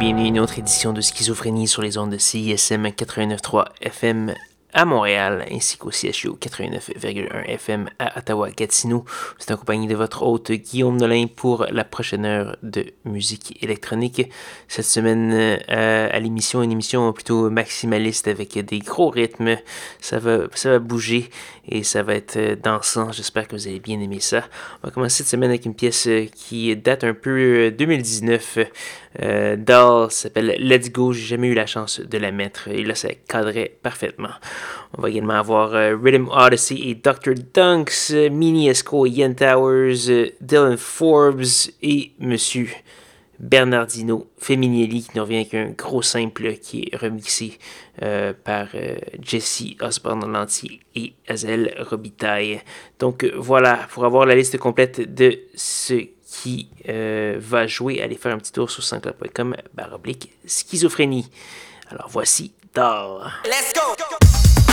Bienvenue à une autre édition de Schizophrénie sur les ondes de CISM 89.3 FM à Montréal, ainsi qu'au CHU 89,1 FM à Ottawa-Gatineau. C'est en compagnie de votre hôte Guillaume Nolin pour la prochaine heure de musique électronique. Cette semaine euh, à l'émission, une émission plutôt maximaliste avec des gros rythmes. Ça va, ça va bouger et ça va être dansant. J'espère que vous allez bien aimer ça. On va commencer cette semaine avec une pièce qui date un peu 2019. Euh, Doll s'appelle Let's Go. J'ai jamais eu la chance de la mettre et là ça cadrait parfaitement. On va également avoir euh, Rhythm Odyssey et Dr. Dunks, Mini Esco, Ian Towers, euh, Dylan Forbes et Monsieur Bernardino Feminielli qui nous revient avec un gros simple qui est remixé euh, par Jesse Osborne Lantier et Azel Robitaille. Donc voilà, pour avoir la liste complète de ce qui va jouer, allez faire un petit tour sur sanscloud.com baroblique schizophrénie. Alors voici Doll. Let's go!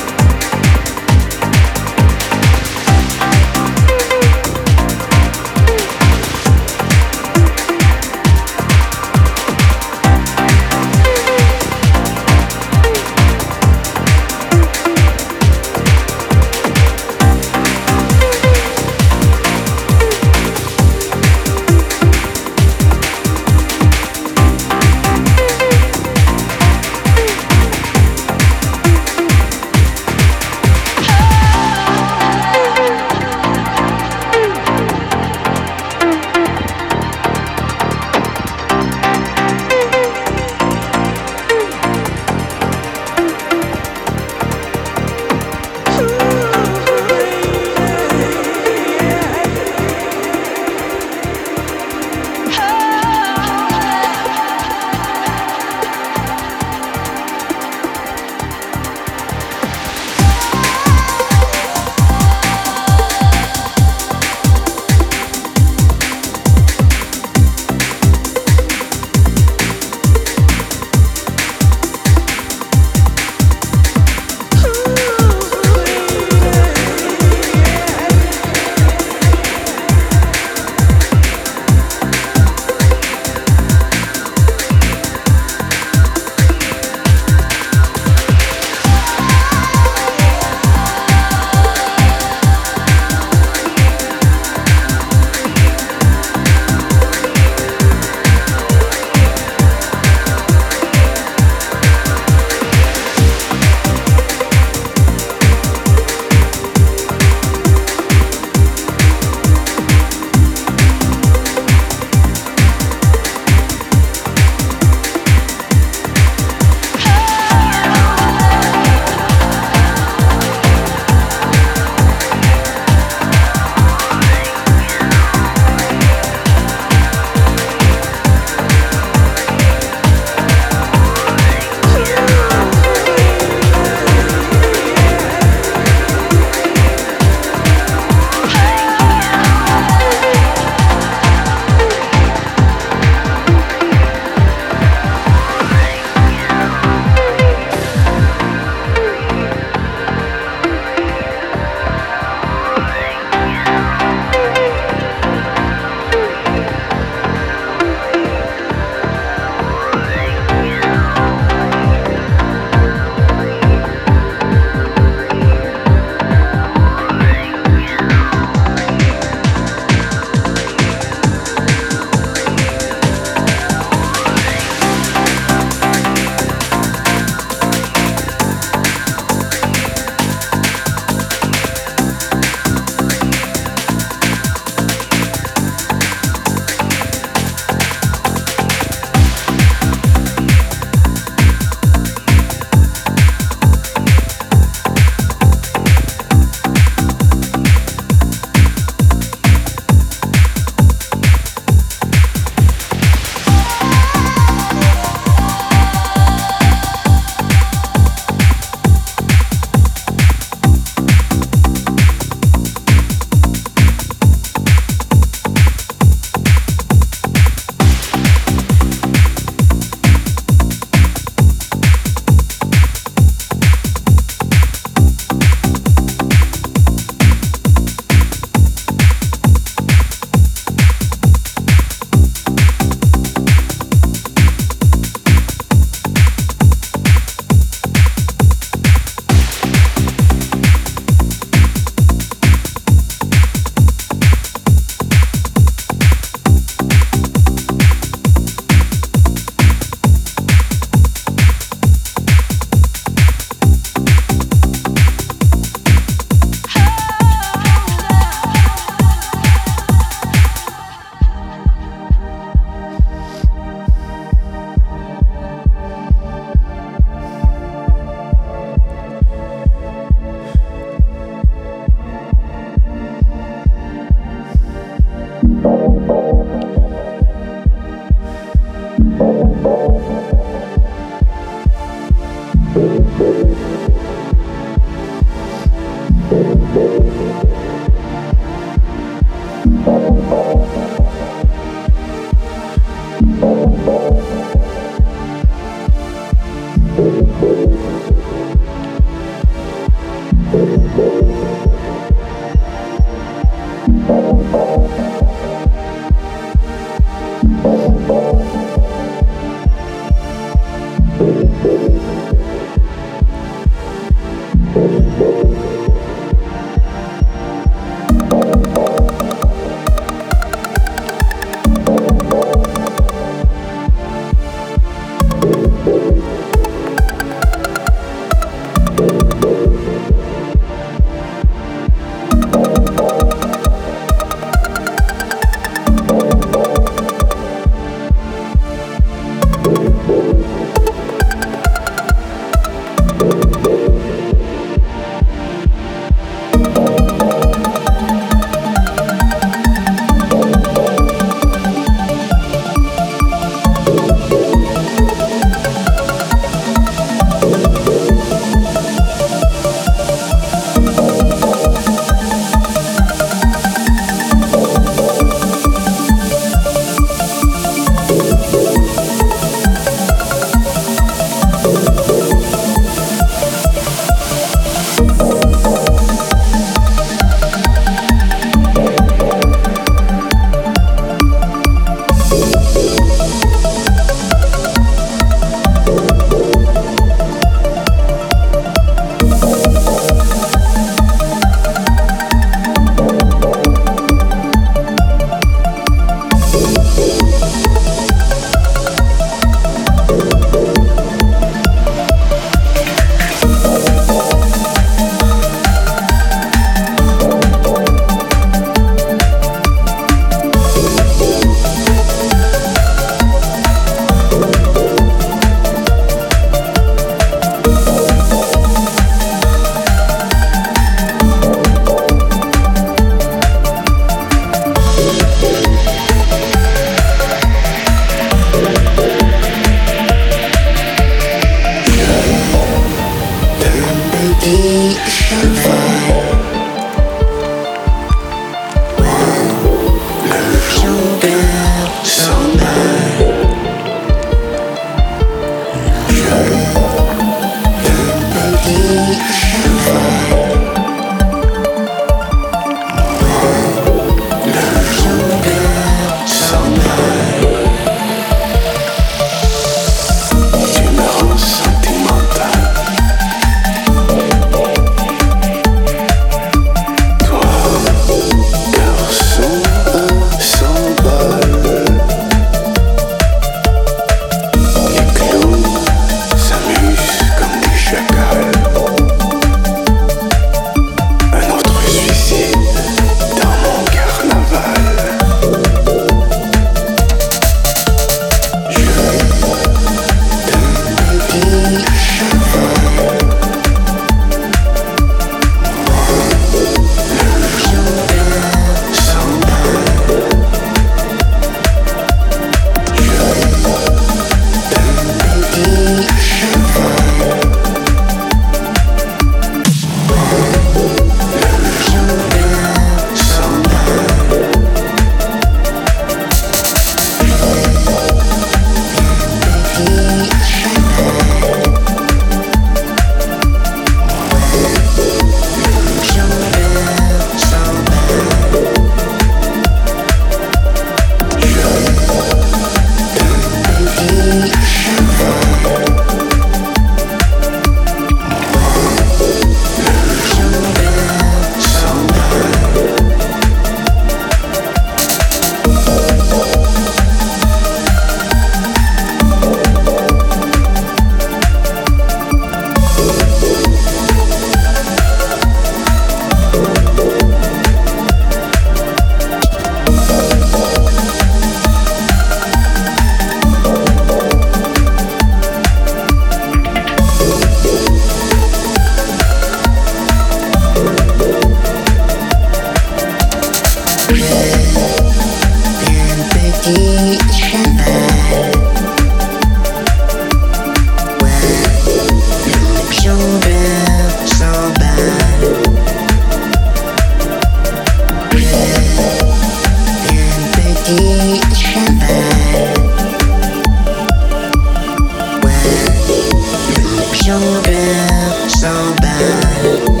sugar so bad.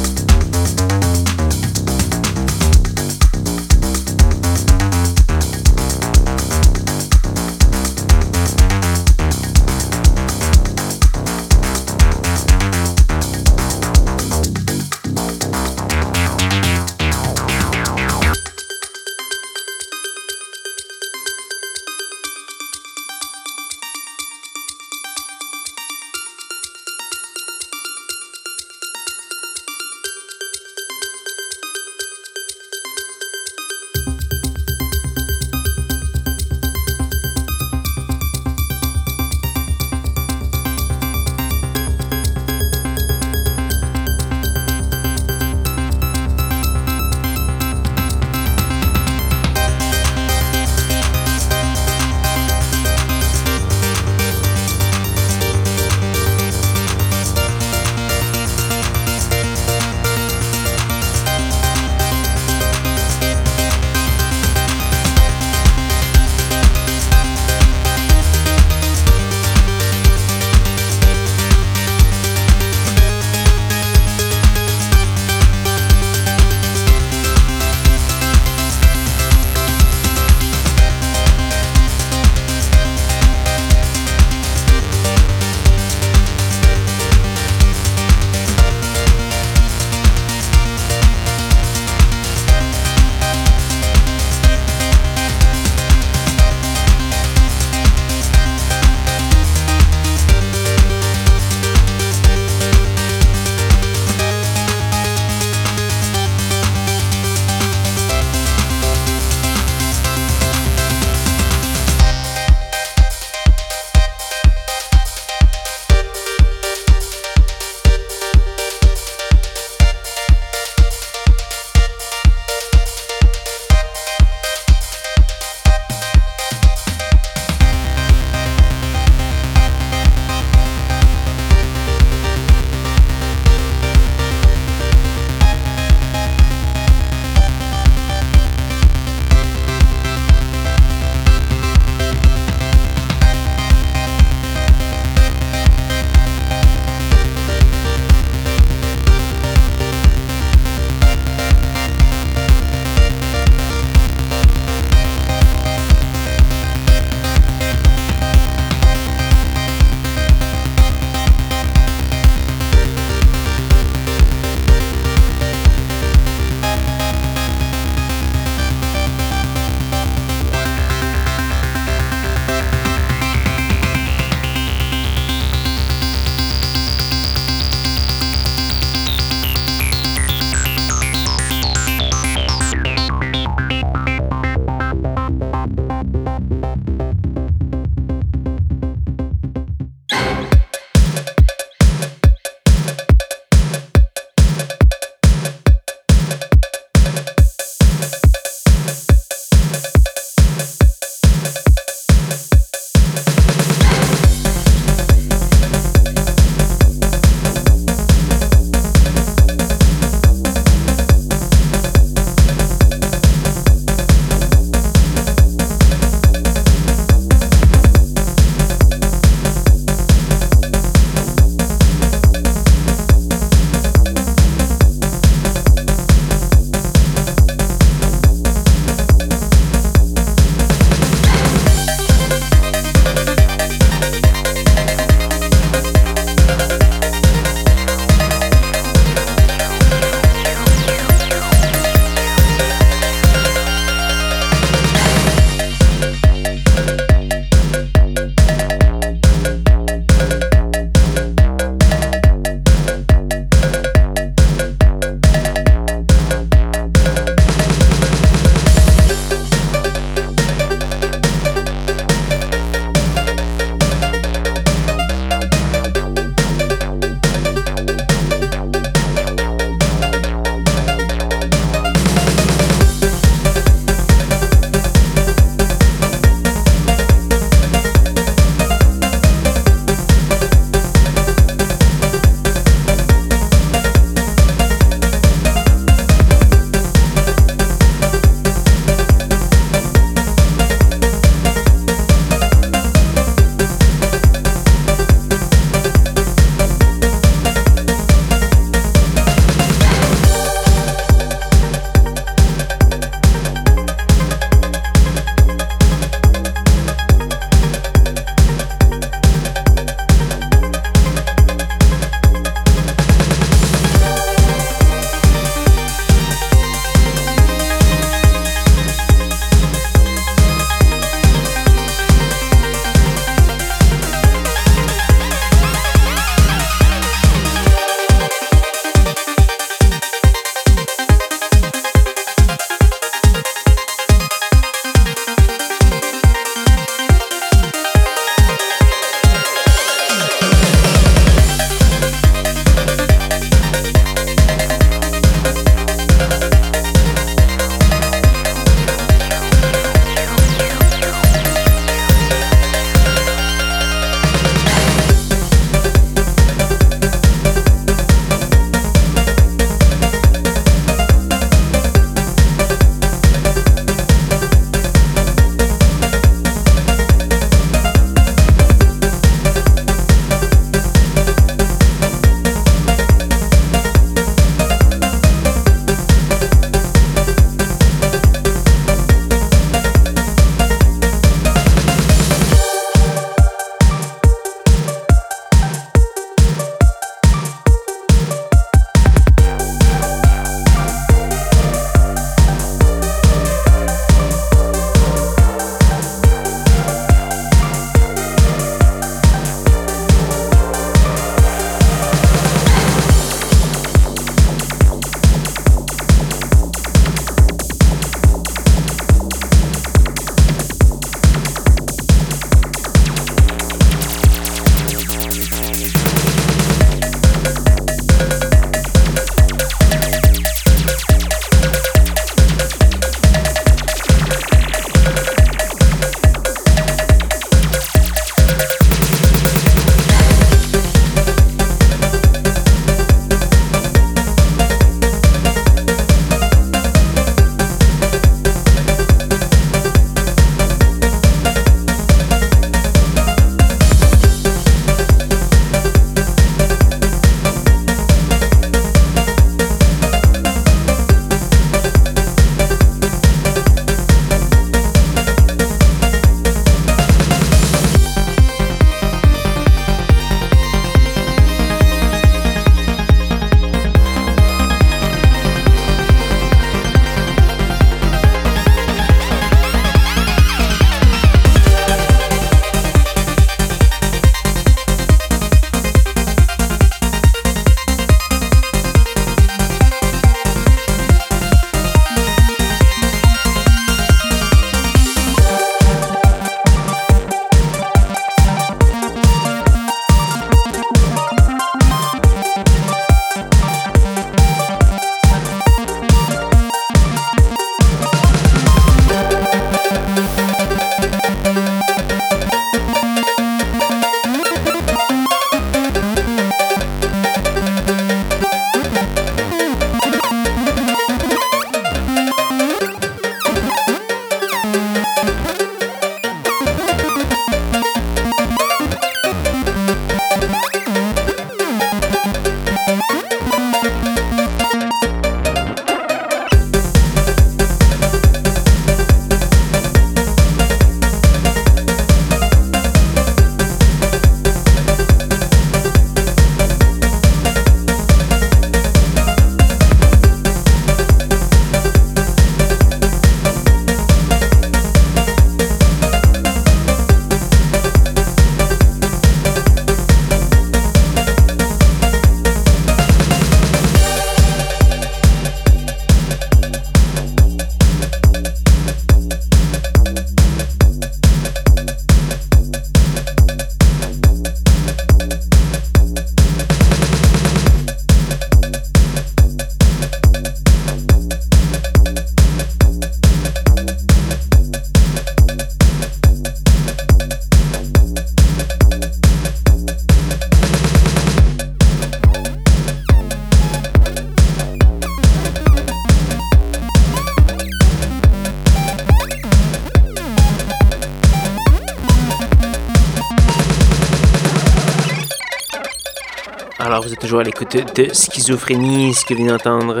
À l'écoute de Schizophrénie. Ce que vous venez d'entendre,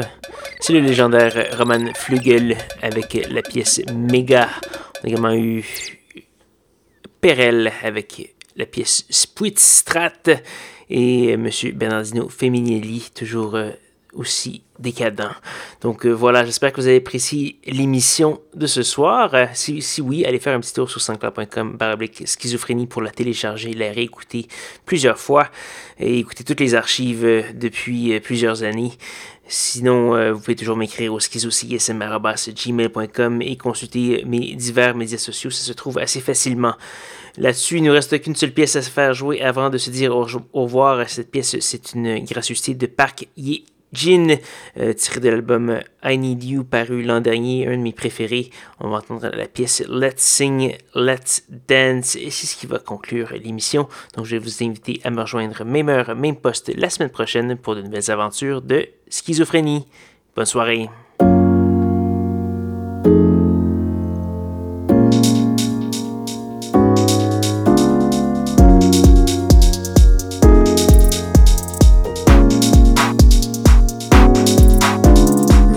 c'est le légendaire Roman Flügel avec la pièce Mega. On a également eu Perel avec la pièce Strat et M. Bernardino Femminelli, toujours euh, aussi décadent. Donc euh, voilà, j'espère que vous avez apprécié l'émission de ce soir. Euh, si, oui, allez faire un petit tour sur sanscloud.com baroblique schizophrénie pour la télécharger, la réécouter plusieurs fois et écouter toutes les archives euh, depuis plusieurs années. Sinon, vous pouvez toujours m'écrire au schizocism.gmail.com et consulter mes divers médias sociaux. Ça se trouve assez facilement. Là-dessus, il ne nous reste qu'une seule pièce à se faire jouer avant de se dire au, revoir. Cette pièce, c'est une gracieuseté de Parc Yé Jin, euh, tiré de l'album I Need You, paru l'an dernier, un de mes préférés. On va entendre la pièce Let's Sing, Let's Dance, et c'est ce qui va conclure l'émission. Donc je vais vous inviter à me rejoindre même heure, même poste la semaine prochaine pour de nouvelles aventures de schizophrénie. Bonne soirée.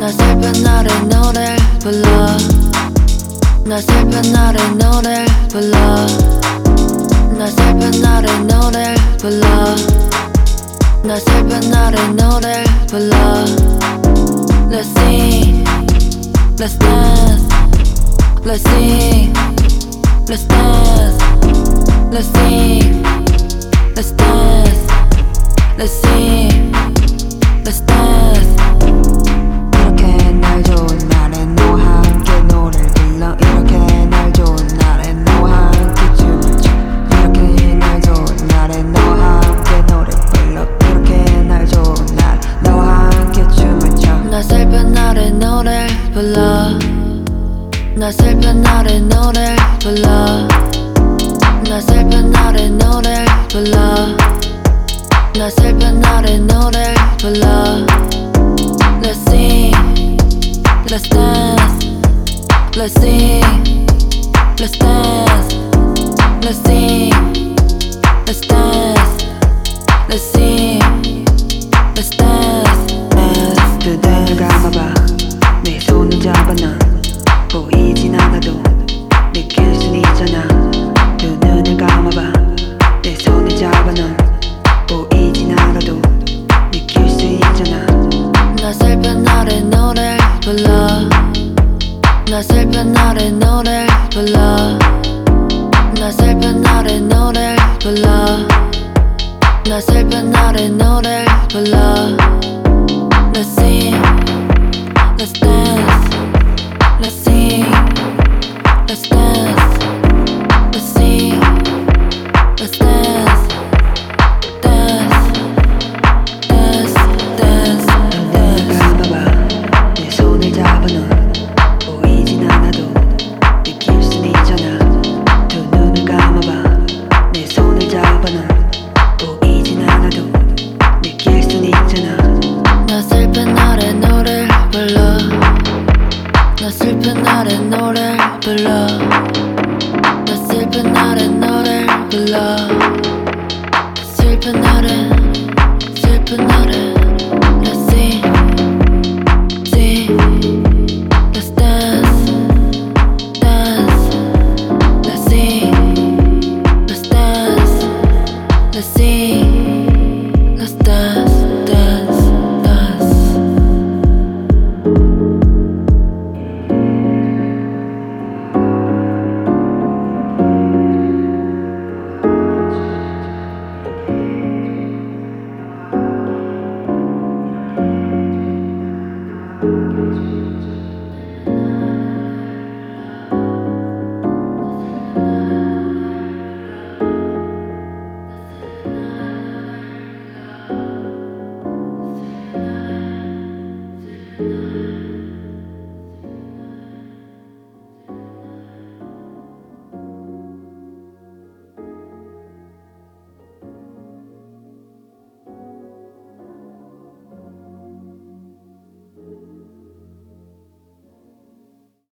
나 슬픈 날에 노래 불러 나 슬픈 날에 노래 불러 나 슬픈 날에 노래 불러 Let's sing Let's dance Let's sing Let's dance Let's sing Let's dance Let's sing Let's dance I don't.